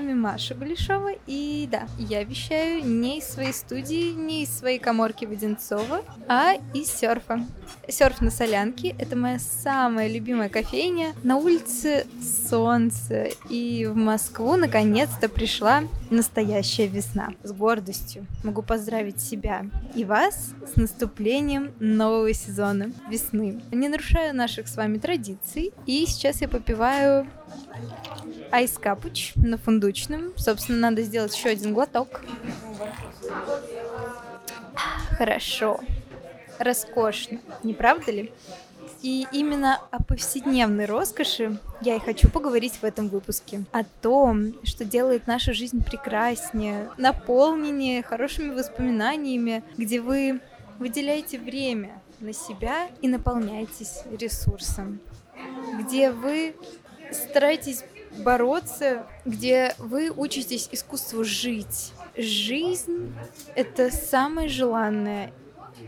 вами Маша Гулешова, и да, я вещаю не из своей студии, не из своей коморки Воденцова, а из серфа. Серф на Солянке — это моя самая любимая кофейня. На улице солнце, и в Москву наконец-то пришла настоящая весна. С гордостью могу поздравить себя и вас с наступлением нового сезона весны. Не нарушаю наших с вами традиций, и сейчас я попиваю айс капуч на фундучном. Собственно, надо сделать еще один глоток. Хорошо. Роскошно, не правда ли? И именно о повседневной роскоши я и хочу поговорить в этом выпуске. О том, что делает нашу жизнь прекраснее, наполненнее хорошими воспоминаниями, где вы выделяете время на себя и наполняетесь ресурсом. Где вы стараетесь бороться, где вы учитесь искусству жить. Жизнь — это самое желанное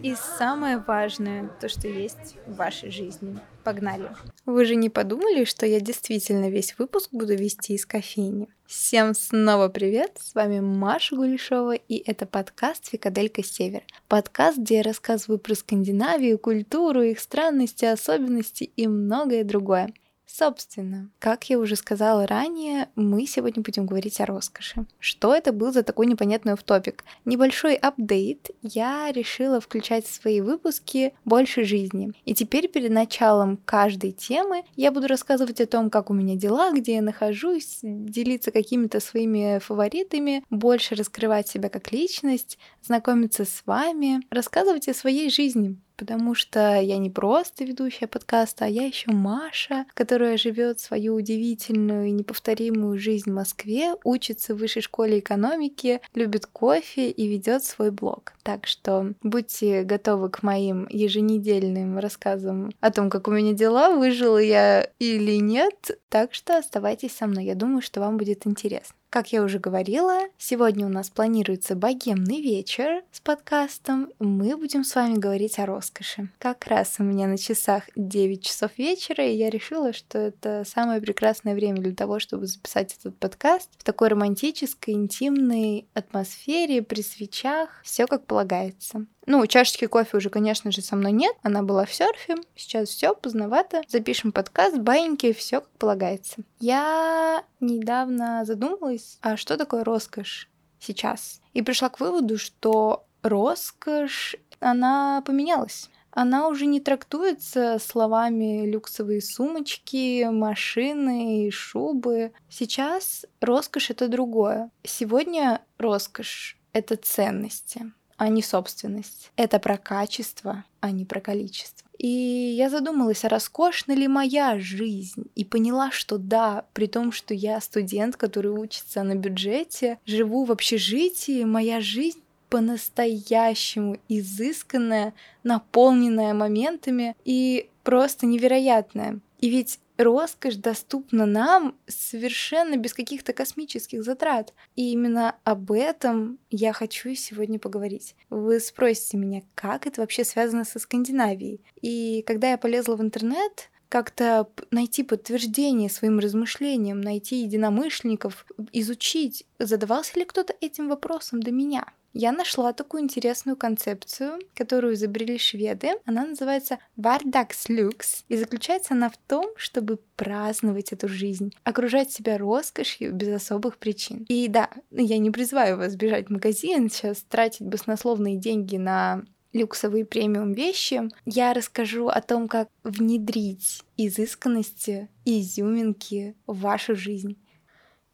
и самое важное, то, что есть в вашей жизни. Погнали. Вы же не подумали, что я действительно весь выпуск буду вести из кофейни? Всем снова привет! С вами Маша Гулешова, и это подкаст «Фикаделька Север». Подкаст, где я рассказываю про Скандинавию, культуру, их странности, особенности и многое другое. Собственно, как я уже сказала ранее, мы сегодня будем говорить о роскоши. Что это был за такой непонятный топик? Небольшой апдейт. Я решила включать в свои выпуски больше жизни. И теперь перед началом каждой темы я буду рассказывать о том, как у меня дела, где я нахожусь, делиться какими-то своими фаворитами, больше раскрывать себя как личность, знакомиться с вами, рассказывать о своей жизни, потому что я не просто ведущая подкаста, а я еще Маша, которая живет свою удивительную и неповторимую жизнь в Москве, учится в высшей школе экономики, любит кофе и ведет свой блог. Так что будьте готовы к моим еженедельным рассказам о том, как у меня дела, выжила я или нет. Так что оставайтесь со мной, я думаю, что вам будет интересно. Как я уже говорила, сегодня у нас планируется богемный вечер с подкастом. Мы будем с вами говорить о роскоши. Как раз у меня на часах 9 часов вечера, и я решила, что это самое прекрасное время для того, чтобы записать этот подкаст в такой романтической, интимной атмосфере, при свечах, все как полагается. Ну, чашечки кофе уже, конечно же, со мной нет. Она была в серфе. Сейчас все поздновато. Запишем подкаст, баиньки, все как полагается. Я недавно задумалась, а что такое роскошь сейчас? И пришла к выводу, что роскошь, она поменялась она уже не трактуется словами люксовые сумочки, машины и шубы. Сейчас роскошь это другое. Сегодня роскошь это ценности а не собственность. Это про качество, а не про количество. И я задумалась, а роскошна ли моя жизнь? И поняла, что да, при том, что я студент, который учится на бюджете, живу в общежитии, моя жизнь по-настоящему изысканная, наполненная моментами и просто невероятная. И ведь роскошь доступна нам совершенно без каких-то космических затрат. И именно об этом я хочу сегодня поговорить. Вы спросите меня, как это вообще связано со Скандинавией? И когда я полезла в интернет, как-то найти подтверждение своим размышлениям, найти единомышленников, изучить, задавался ли кто-то этим вопросом до меня я нашла такую интересную концепцию, которую изобрели шведы. Она называется Vardagslux, и заключается она в том, чтобы праздновать эту жизнь, окружать себя роскошью без особых причин. И да, я не призываю вас бежать в магазин, сейчас тратить баснословные деньги на люксовые премиум вещи, я расскажу о том, как внедрить изысканности и изюминки в вашу жизнь.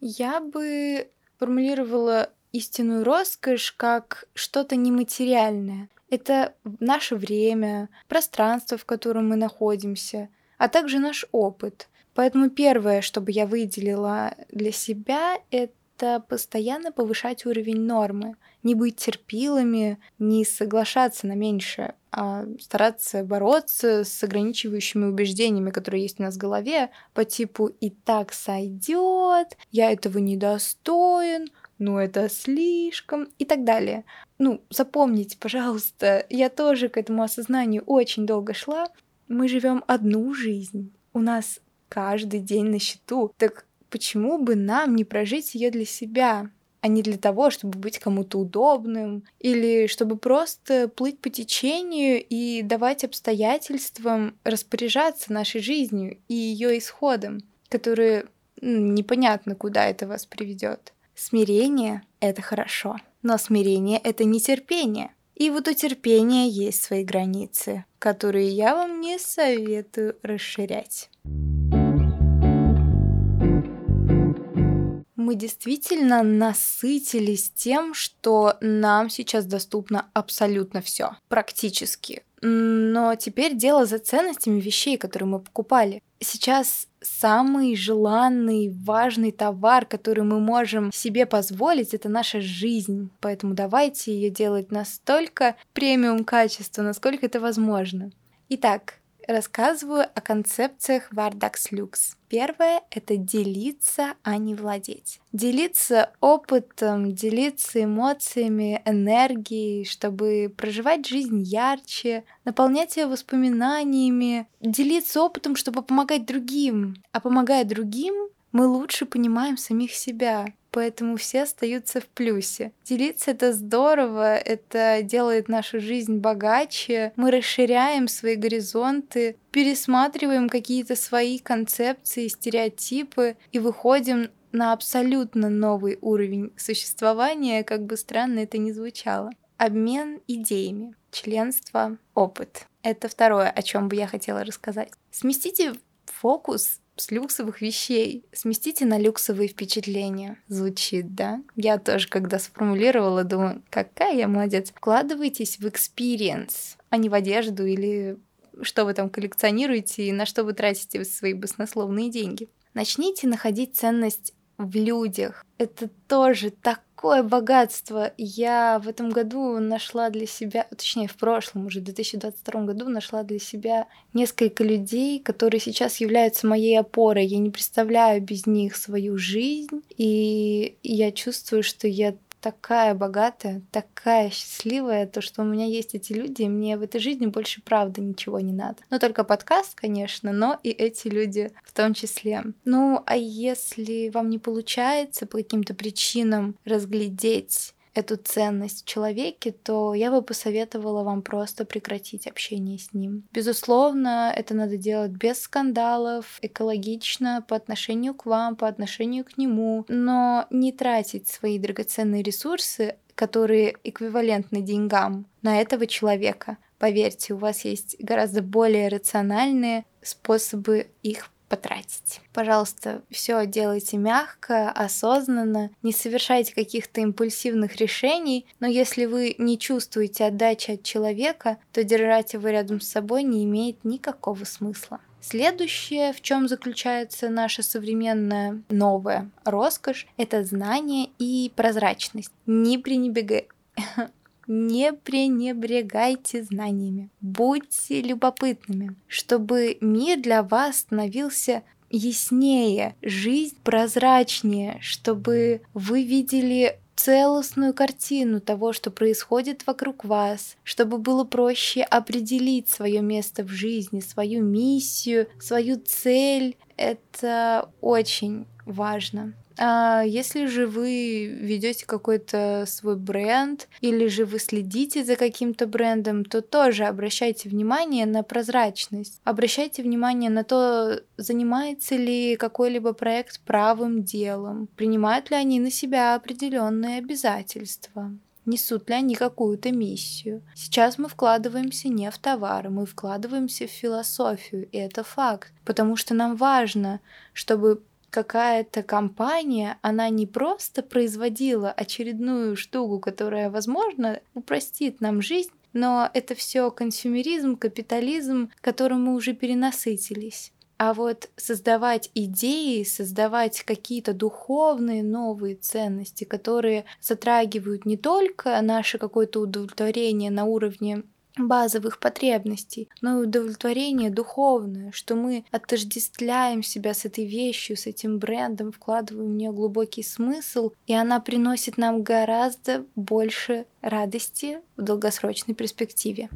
Я бы формулировала истинную роскошь как что-то нематериальное. Это наше время, пространство, в котором мы находимся, а также наш опыт. Поэтому первое, что бы я выделила для себя, это постоянно повышать уровень нормы. Не быть терпилами, не соглашаться на меньшее, а стараться бороться с ограничивающими убеждениями, которые есть у нас в голове, по типу «и так сойдет», «я этого недостоин», ну это слишком и так далее. Ну, запомните, пожалуйста, я тоже к этому осознанию очень долго шла. Мы живем одну жизнь, у нас каждый день на счету. Так почему бы нам не прожить ее для себя? а не для того, чтобы быть кому-то удобным, или чтобы просто плыть по течению и давать обстоятельствам распоряжаться нашей жизнью и ее исходом, которые непонятно, куда это вас приведет. Смирение — это хорошо, но смирение — это не терпение. И вот у терпения есть свои границы, которые я вам не советую расширять. Мы действительно насытились тем, что нам сейчас доступно абсолютно все, практически. Но теперь дело за ценностями вещей, которые мы покупали. Сейчас самый желанный, важный товар, который мы можем себе позволить, это наша жизнь. Поэтому давайте ее делать настолько премиум качества, насколько это возможно. Итак, рассказываю о концепциях Vardax Lux. Первое — это делиться, а не владеть. Делиться опытом, делиться эмоциями, энергией, чтобы проживать жизнь ярче, наполнять ее воспоминаниями, делиться опытом, чтобы помогать другим. А помогая другим, мы лучше понимаем самих себя поэтому все остаются в плюсе. Делиться это здорово, это делает нашу жизнь богаче, мы расширяем свои горизонты, пересматриваем какие-то свои концепции, стереотипы и выходим на абсолютно новый уровень существования, как бы странно это ни звучало. Обмен идеями, членство, опыт. Это второе, о чем бы я хотела рассказать. Сместите фокус с люксовых вещей. Сместите на люксовые впечатления. Звучит, да? Я тоже, когда сформулировала, думаю, какая я молодец. Вкладывайтесь в experience, а не в одежду или что вы там коллекционируете и на что вы тратите свои баснословные деньги. Начните находить ценность в людях. Это тоже такое богатство. Я в этом году нашла для себя, точнее в прошлом, уже в 2022 году нашла для себя несколько людей, которые сейчас являются моей опорой. Я не представляю без них свою жизнь, и я чувствую, что я такая богатая, такая счастливая, то, что у меня есть эти люди, и мне в этой жизни больше правда ничего не надо. Но только подкаст, конечно, но и эти люди в том числе. Ну, а если вам не получается по каким-то причинам разглядеть эту ценность в человеке, то я бы посоветовала вам просто прекратить общение с ним. Безусловно, это надо делать без скандалов, экологично по отношению к вам, по отношению к нему, но не тратить свои драгоценные ресурсы, которые эквивалентны деньгам, на этого человека. Поверьте, у вас есть гораздо более рациональные способы их потратить. Пожалуйста, все делайте мягко, осознанно, не совершайте каких-то импульсивных решений, но если вы не чувствуете отдачи от человека, то держать его рядом с собой не имеет никакого смысла. Следующее, в чем заключается наша современная новая роскошь, это знание и прозрачность. Не пренебрегай не пренебрегайте знаниями, будьте любопытными, чтобы мир для вас становился яснее, жизнь прозрачнее, чтобы вы видели целостную картину того, что происходит вокруг вас, чтобы было проще определить свое место в жизни, свою миссию, свою цель. Это очень важно. А если же вы ведете какой-то свой бренд, или же вы следите за каким-то брендом, то тоже обращайте внимание на прозрачность. Обращайте внимание на то, занимается ли какой-либо проект правым делом, принимают ли они на себя определенные обязательства несут ли они какую-то миссию. Сейчас мы вкладываемся не в товары, мы вкладываемся в философию, и это факт, потому что нам важно, чтобы какая-то компания, она не просто производила очередную штуку, которая, возможно, упростит нам жизнь, но это все консюмеризм, капитализм, которым мы уже перенасытились. А вот создавать идеи, создавать какие-то духовные новые ценности, которые затрагивают не только наше какое-то удовлетворение на уровне базовых потребностей, но и удовлетворение духовное, что мы отождествляем себя с этой вещью, с этим брендом, вкладываем в нее глубокий смысл, и она приносит нам гораздо больше радости в долгосрочной перспективе.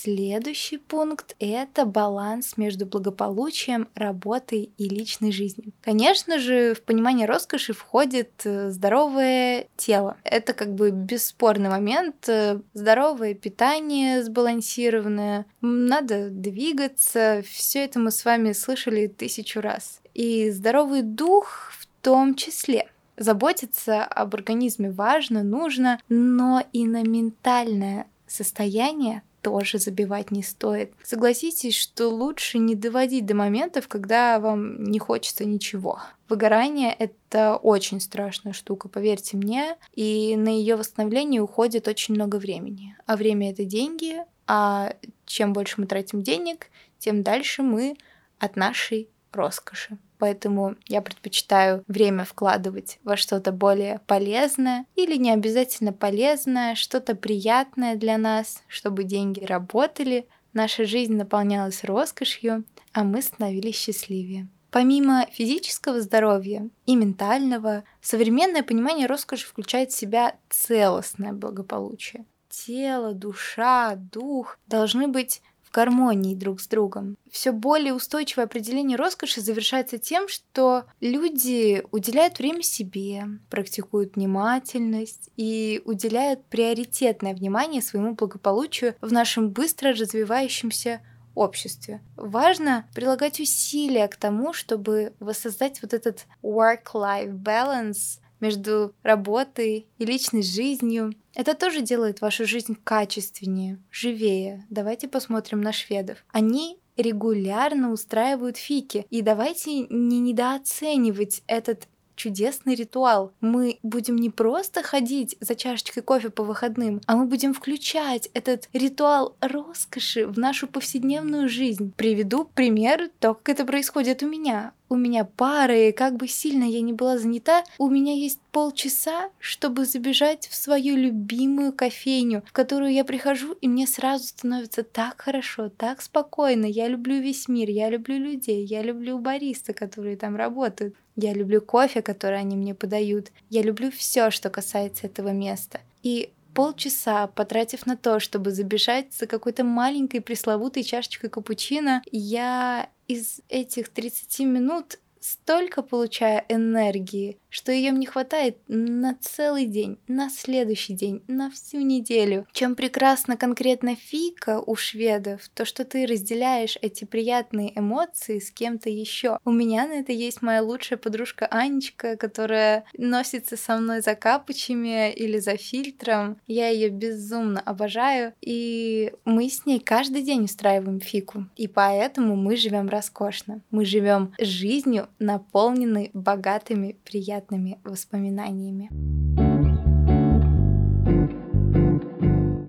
Следующий пункт — это баланс между благополучием, работой и личной жизнью. Конечно же, в понимание роскоши входит э, здоровое тело. Это как бы бесспорный момент. Э, здоровое питание сбалансированное, надо двигаться. Все это мы с вами слышали тысячу раз. И здоровый дух в том числе. Заботиться об организме важно, нужно, но и на ментальное состояние тоже забивать не стоит. Согласитесь, что лучше не доводить до моментов, когда вам не хочется ничего. Выгорание — это очень страшная штука, поверьте мне, и на ее восстановление уходит очень много времени. А время — это деньги, а чем больше мы тратим денег, тем дальше мы от нашей роскоши. Поэтому я предпочитаю время вкладывать во что-то более полезное или не обязательно полезное, что-то приятное для нас, чтобы деньги работали, наша жизнь наполнялась роскошью, а мы становились счастливее. Помимо физического здоровья и ментального, современное понимание роскоши включает в себя целостное благополучие. Тело, душа, дух должны быть в гармонии друг с другом. Все более устойчивое определение роскоши завершается тем, что люди уделяют время себе, практикуют внимательность и уделяют приоритетное внимание своему благополучию в нашем быстро развивающемся обществе. Важно прилагать усилия к тому, чтобы воссоздать вот этот work-life balance между работой и личной жизнью. Это тоже делает вашу жизнь качественнее, живее. Давайте посмотрим на шведов. Они регулярно устраивают фики. И давайте не недооценивать этот чудесный ритуал. Мы будем не просто ходить за чашечкой кофе по выходным, а мы будем включать этот ритуал роскоши в нашу повседневную жизнь. Приведу пример то, как это происходит у меня у меня пары, как бы сильно я не была занята, у меня есть полчаса, чтобы забежать в свою любимую кофейню, в которую я прихожу, и мне сразу становится так хорошо, так спокойно. Я люблю весь мир, я люблю людей, я люблю бариста, которые там работают. Я люблю кофе, который они мне подают. Я люблю все, что касается этого места. И полчаса, потратив на то, чтобы забежать за какой-то маленькой пресловутой чашечкой капучино, я из этих 30 минут столько получаю энергии, что ее мне хватает на целый день, на следующий день, на всю неделю. Чем прекрасна конкретно фика у шведов, то что ты разделяешь эти приятные эмоции с кем-то еще. У меня на это есть моя лучшая подружка Анечка, которая носится со мной за капучами или за фильтром. Я ее безумно обожаю, и мы с ней каждый день устраиваем фику. И поэтому мы живем роскошно. Мы живем жизнью, наполненной богатыми, приятными воспоминаниями.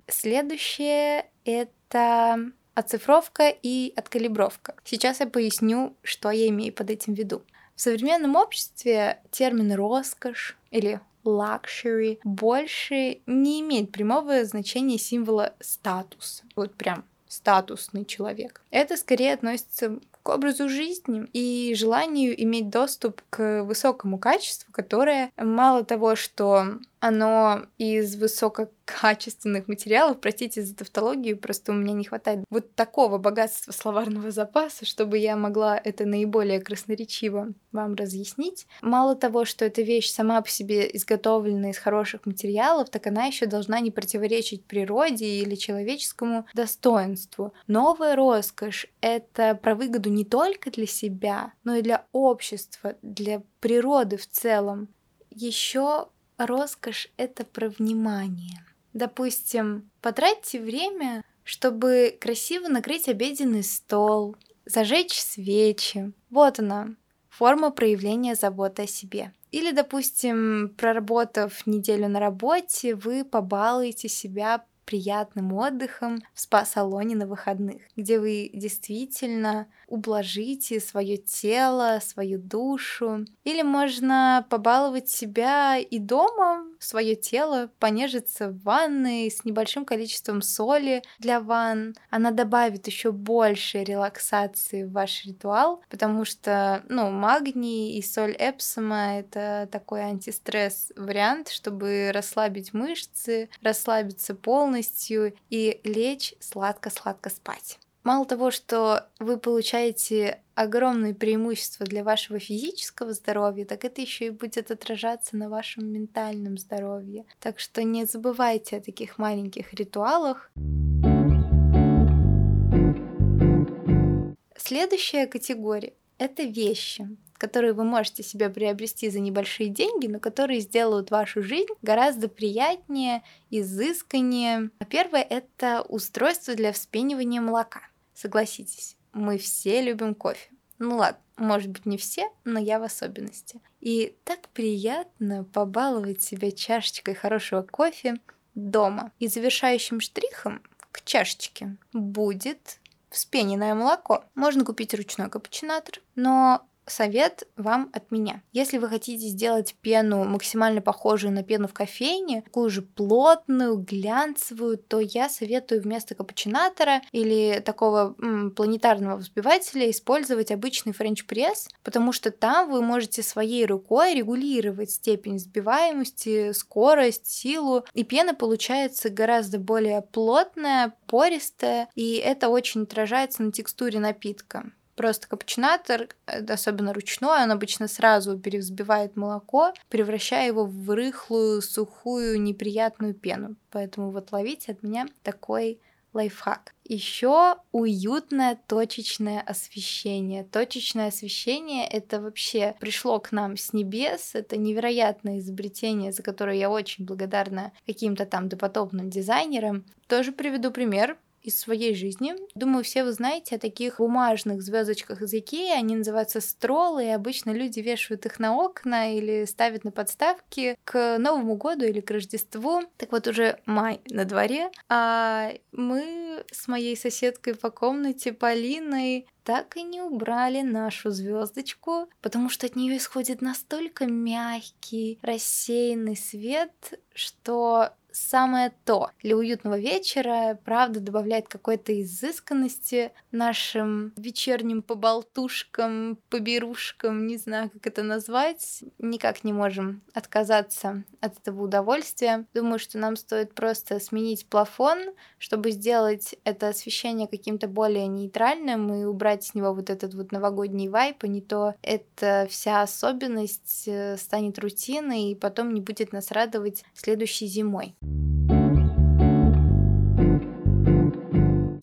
Следующее — это оцифровка и откалибровка. Сейчас я поясню, что я имею под этим в виду. В современном обществе термин «роскошь» или luxury больше не имеет прямого значения символа статус. Вот прям статусный человек. Это скорее относится к образу жизни и желанию иметь доступ к высокому качеству, которое мало того, что оно из высококачественных материалов, простите за тавтологию, просто у меня не хватает вот такого богатства словарного запаса, чтобы я могла это наиболее красноречиво вам разъяснить. Мало того, что эта вещь сама по себе изготовлена из хороших материалов, так она еще должна не противоречить природе или человеческому достоинству. Новая роскошь — это про выгоду не только для себя, но и для общества, для природы в целом. Еще роскошь — это про внимание. Допустим, потратьте время, чтобы красиво накрыть обеденный стол, зажечь свечи. Вот она, форма проявления заботы о себе. Или, допустим, проработав неделю на работе, вы побалуете себя приятным отдыхом в спа-салоне на выходных, где вы действительно ублажите свое тело, свою душу. Или можно побаловать себя и дома, свое тело, понежиться в ванной с небольшим количеством соли для ванн. Она добавит еще больше релаксации в ваш ритуал, потому что, ну, магний и соль Эпсома — это такой антистресс вариант, чтобы расслабить мышцы, расслабиться полностью, и лечь сладко-сладко спать. Мало того, что вы получаете огромные преимущества для вашего физического здоровья, так это еще и будет отражаться на вашем ментальном здоровье. Так что не забывайте о таких маленьких ритуалах. Следующая категория — это вещи которые вы можете себе приобрести за небольшие деньги, но которые сделают вашу жизнь гораздо приятнее, изысканнее. Первое — это устройство для вспенивания молока. Согласитесь, мы все любим кофе. Ну ладно, может быть не все, но я в особенности. И так приятно побаловать себя чашечкой хорошего кофе дома. И завершающим штрихом к чашечке будет вспененное молоко. Можно купить ручной капучинатор, но совет вам от меня. Если вы хотите сделать пену максимально похожую на пену в кофейне, такую же плотную, глянцевую, то я советую вместо капучинатора или такого м, планетарного взбивателя использовать обычный френч-пресс, потому что там вы можете своей рукой регулировать степень взбиваемости, скорость, силу, и пена получается гораздо более плотная, пористая, и это очень отражается на текстуре напитка. Просто капучинатор, особенно ручной, он обычно сразу перевзбивает молоко, превращая его в рыхлую, сухую, неприятную пену. Поэтому вот ловите от меня такой лайфхак. Еще уютное точечное освещение. Точечное освещение это вообще пришло к нам с небес. Это невероятное изобретение, за которое я очень благодарна каким-то там допотопным дизайнерам. Тоже приведу пример из своей жизни. Думаю, все вы знаете о таких бумажных звездочках из Икеи. Они называются стролы, и обычно люди вешают их на окна или ставят на подставки к Новому году или к Рождеству. Так вот, уже май на дворе, а мы с моей соседкой по комнате Полиной так и не убрали нашу звездочку, потому что от нее исходит настолько мягкий, рассеянный свет, что самое то. Для уютного вечера, правда, добавляет какой-то изысканности нашим вечерним поболтушкам, поберушкам, не знаю, как это назвать. Никак не можем отказаться от этого удовольствия. Думаю, что нам стоит просто сменить плафон, чтобы сделать это освещение каким-то более нейтральным и убрать с него вот этот вот новогодний вайп, а не то эта вся особенность э, станет рутиной и потом не будет нас радовать следующей зимой.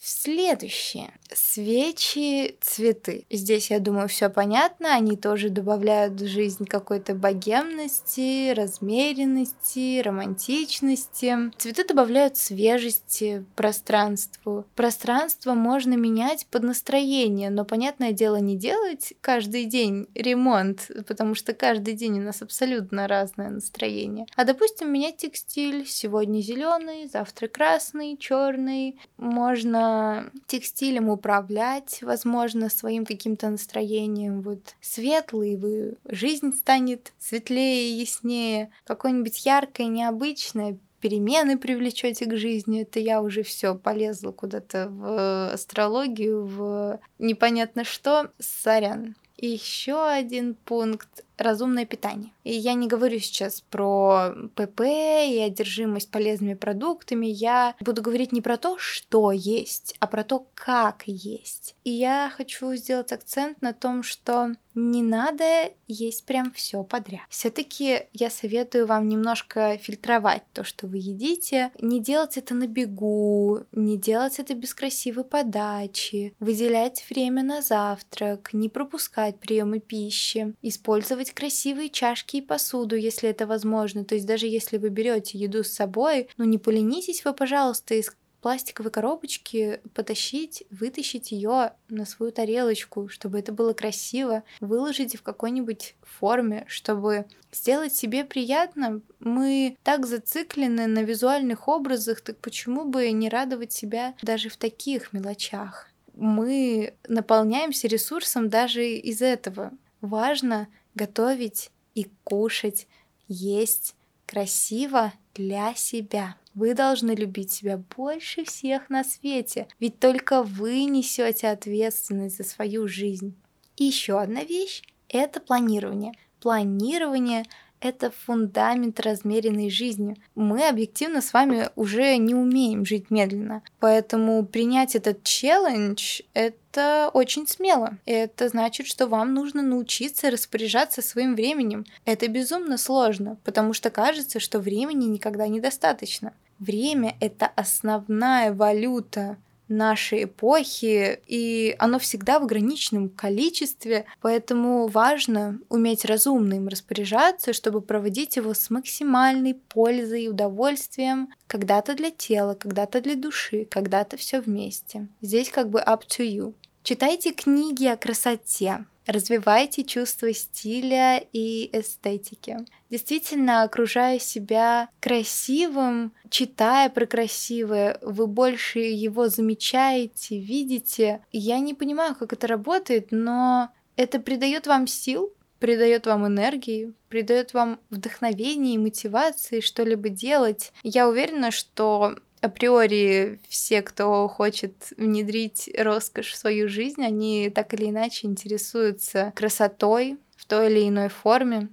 Следующее. Свечи, цветы. Здесь, я думаю, все понятно. Они тоже добавляют в жизнь какой-то богемности, размеренности, романтичности. Цветы добавляют свежести пространству. Пространство можно менять под настроение, но, понятное дело, не делать каждый день ремонт, потому что каждый день у нас абсолютно разное настроение. А, допустим, менять текстиль. Сегодня зеленый, завтра красный, черный. Можно текстилем управлять, возможно, своим каким-то настроением. Вот светлый, вы, жизнь станет светлее яснее. Какое-нибудь яркое, необычное, перемены привлечете к жизни, это я уже все полезла куда-то в астрологию, в непонятно что. Сорян. Еще один пункт разумное питание. И я не говорю сейчас про ПП и одержимость полезными продуктами, я буду говорить не про то, что есть, а про то, как есть. И я хочу сделать акцент на том, что не надо есть прям все подряд. Все-таки я советую вам немножко фильтровать то, что вы едите, не делать это на бегу, не делать это без красивой подачи, выделять время на завтрак, не пропускать приемы пищи, использовать использовать красивые чашки и посуду, если это возможно. То есть даже если вы берете еду с собой, ну не поленитесь вы, пожалуйста, из пластиковой коробочки потащить, вытащить ее на свою тарелочку, чтобы это было красиво, выложите в какой-нибудь форме, чтобы сделать себе приятно. Мы так зациклены на визуальных образах, так почему бы не радовать себя даже в таких мелочах? Мы наполняемся ресурсом даже из этого. Важно готовить и кушать, есть красиво для себя. Вы должны любить себя больше всех на свете, ведь только вы несете ответственность за свою жизнь. И еще одна вещь – это планирование. Планирование это фундамент размеренной жизни. Мы объективно с вами уже не умеем жить медленно. Поэтому принять этот челлендж — это очень смело. Это значит, что вам нужно научиться распоряжаться своим временем. Это безумно сложно, потому что кажется, что времени никогда недостаточно. Время — это основная валюта нашей эпохи, и оно всегда в ограниченном количестве, поэтому важно уметь разумно им распоряжаться, чтобы проводить его с максимальной пользой и удовольствием, когда-то для тела, когда-то для души, когда-то все вместе. Здесь как бы up to you. Читайте книги о красоте, развивайте чувство стиля и эстетики. Действительно, окружая себя красивым, читая про красивое, вы больше его замечаете, видите. Я не понимаю, как это работает, но это придает вам сил, придает вам энергии, придает вам вдохновение и мотивации что-либо делать. Я уверена, что априори все, кто хочет внедрить роскошь в свою жизнь, они так или иначе интересуются красотой в той или иной форме.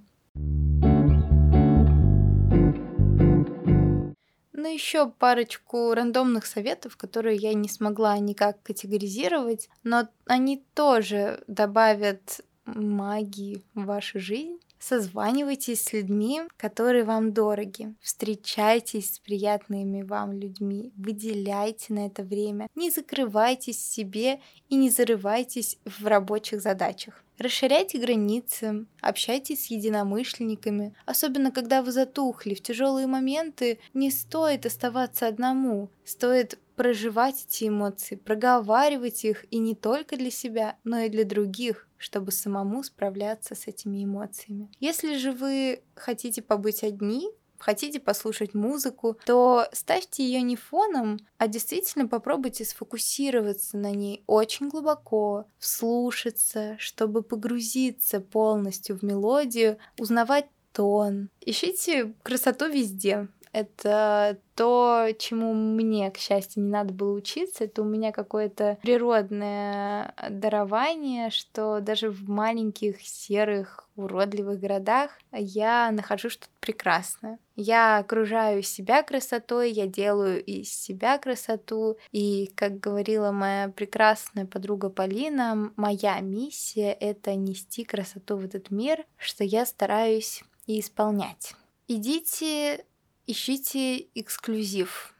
Ну, еще парочку рандомных советов, которые я не смогла никак категоризировать, но они тоже добавят магии в вашу жизнь. Созванивайтесь с людьми, которые вам дороги. Встречайтесь с приятными вам людьми. Выделяйте на это время. Не закрывайтесь себе и не зарывайтесь в рабочих задачах. Расширяйте границы, общайтесь с единомышленниками. Особенно, когда вы затухли, в тяжелые моменты не стоит оставаться одному. Стоит проживать эти эмоции, проговаривать их и не только для себя, но и для других, чтобы самому справляться с этими эмоциями. Если же вы хотите побыть одни, хотите послушать музыку, то ставьте ее не фоном, а действительно попробуйте сфокусироваться на ней очень глубоко, вслушаться, чтобы погрузиться полностью в мелодию, узнавать тон. Ищите красоту везде. Это то, чему мне, к счастью, не надо было учиться. Это у меня какое-то природное дарование, что даже в маленьких серых уродливых городах я нахожу что-то прекрасное. Я окружаю себя красотой, я делаю из себя красоту. И, как говорила моя прекрасная подруга Полина, моя миссия — это нести красоту в этот мир, что я стараюсь и исполнять. Идите ищите эксклюзив.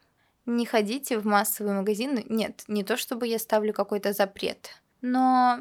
Не ходите в массовые магазины. Нет, не то чтобы я ставлю какой-то запрет, но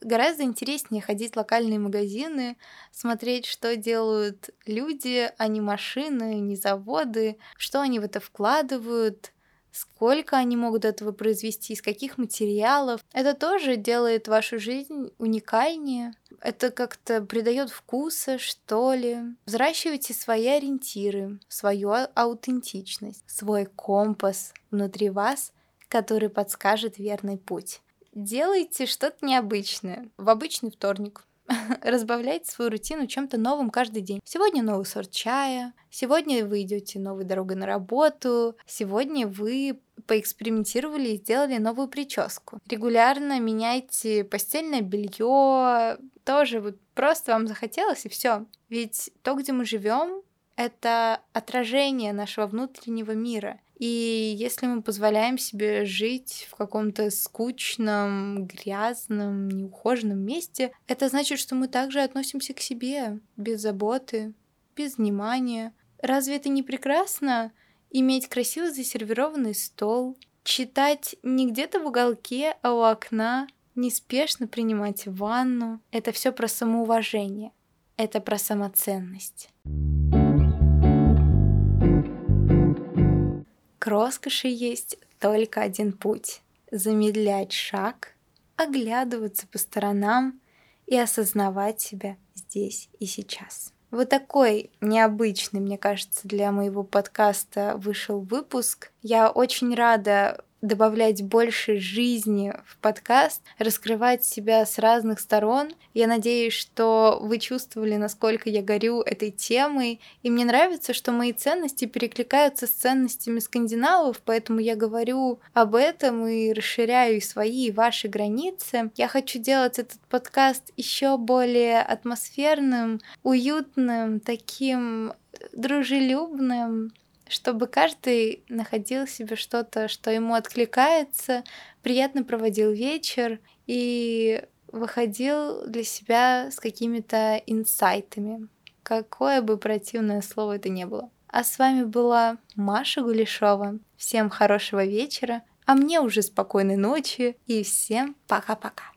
гораздо интереснее ходить в локальные магазины, смотреть, что делают люди, а не машины, не заводы, что они в это вкладывают, сколько они могут этого произвести, из каких материалов. Это тоже делает вашу жизнь уникальнее. Это как-то придает вкуса, что ли. Взращивайте свои ориентиры, свою аутентичность, свой компас внутри вас, который подскажет верный путь. Делайте что-то необычное в обычный вторник. разбавляйте свою рутину чем-то новым каждый день. Сегодня новый сорт чая, сегодня вы идете новой дорогой на работу, сегодня вы поэкспериментировали и сделали новую прическу. Регулярно меняйте постельное белье, тоже вот просто вам захотелось и все. Ведь то, где мы живем, это отражение нашего внутреннего мира. И если мы позволяем себе жить в каком-то скучном, грязном, неухоженном месте, это значит, что мы также относимся к себе без заботы, без внимания. Разве это не прекрасно? Иметь красиво засервированный стол, читать не где-то в уголке, а у окна, неспешно принимать ванну. Это все про самоуважение. Это про самоценность. К роскоши есть только один путь — замедлять шаг, оглядываться по сторонам и осознавать себя здесь и сейчас. Вот такой необычный, мне кажется, для моего подкаста вышел выпуск. Я очень рада добавлять больше жизни в подкаст, раскрывать себя с разных сторон. Я надеюсь, что вы чувствовали, насколько я горю этой темой. И мне нравится, что мои ценности перекликаются с ценностями скандинавов, поэтому я говорю об этом и расширяю свои и ваши границы. Я хочу делать этот подкаст еще более атмосферным, уютным, таким дружелюбным, чтобы каждый находил себе что-то, что ему откликается, приятно проводил вечер и выходил для себя с какими-то инсайтами. Какое бы противное слово это ни было. А с вами была Маша Гулешова. Всем хорошего вечера, а мне уже спокойной ночи и всем пока-пока.